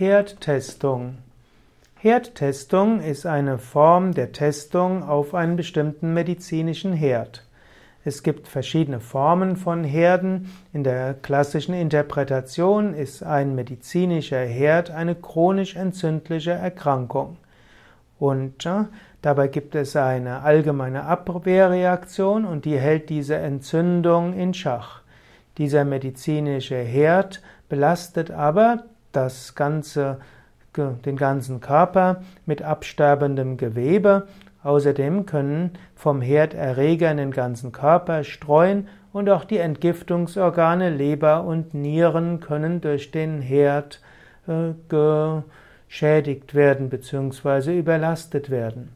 Herdtestung. Herdtestung ist eine Form der Testung auf einen bestimmten medizinischen Herd. Es gibt verschiedene Formen von Herden. In der klassischen Interpretation ist ein medizinischer Herd eine chronisch entzündliche Erkrankung. Und ja, dabei gibt es eine allgemeine Abwehrreaktion und die hält diese Entzündung in Schach. Dieser medizinische Herd belastet aber das ganze, den ganzen Körper mit absterbendem Gewebe. Außerdem können vom Herd Erreger in den ganzen Körper streuen und auch die Entgiftungsorgane Leber und Nieren können durch den Herd äh, geschädigt werden bzw. überlastet werden.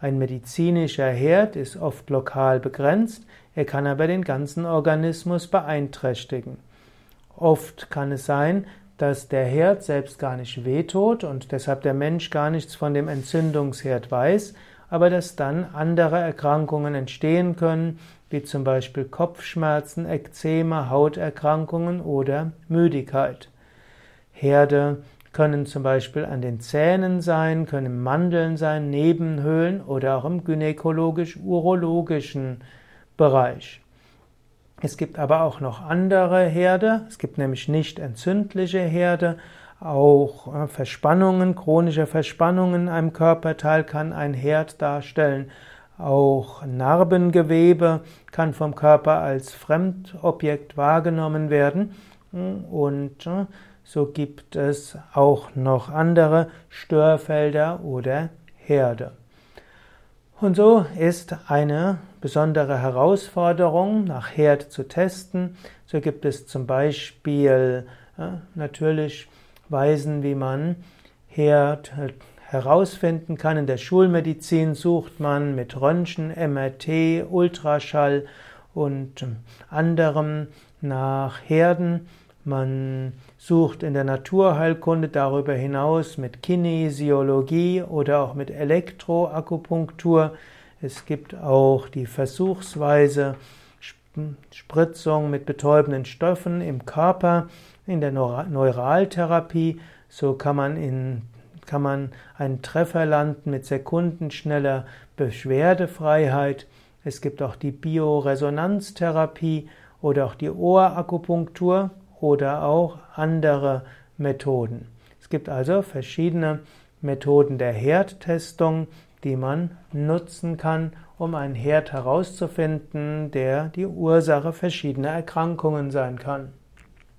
Ein medizinischer Herd ist oft lokal begrenzt, er kann aber den ganzen Organismus beeinträchtigen. Oft kann es sein, dass der Herd selbst gar nicht wehtut und deshalb der Mensch gar nichts von dem Entzündungsherd weiß, aber dass dann andere Erkrankungen entstehen können, wie zum Beispiel Kopfschmerzen, Ekzeme, Hauterkrankungen oder Müdigkeit. Herde können zum Beispiel an den Zähnen sein, können Mandeln sein, Nebenhöhlen oder auch im gynäkologisch-urologischen Bereich. Es gibt aber auch noch andere Herde. Es gibt nämlich nicht entzündliche Herde. Auch äh, Verspannungen, chronische Verspannungen in einem Körperteil kann ein Herd darstellen. Auch Narbengewebe kann vom Körper als Fremdobjekt wahrgenommen werden. Und äh, so gibt es auch noch andere Störfelder oder Herde. Und so ist eine besondere Herausforderung, nach Herd zu testen. So gibt es zum Beispiel äh, natürlich Weisen, wie man Herd äh, herausfinden kann. In der Schulmedizin sucht man mit Röntgen, MRT, Ultraschall und ähm, anderem nach Herden. Man sucht in der Naturheilkunde darüber hinaus mit Kinesiologie oder auch mit Elektroakupunktur. Es gibt auch die Versuchsweise Spritzung mit betäubenden Stoffen im Körper in der Neuraltherapie. So kann man, in, kann man einen Treffer landen mit sekundenschneller Beschwerdefreiheit. Es gibt auch die Bioresonanztherapie oder auch die Ohrakupunktur oder auch andere Methoden. Es gibt also verschiedene Methoden der Herdtestung, die man nutzen kann, um einen Herd herauszufinden, der die Ursache verschiedener Erkrankungen sein kann.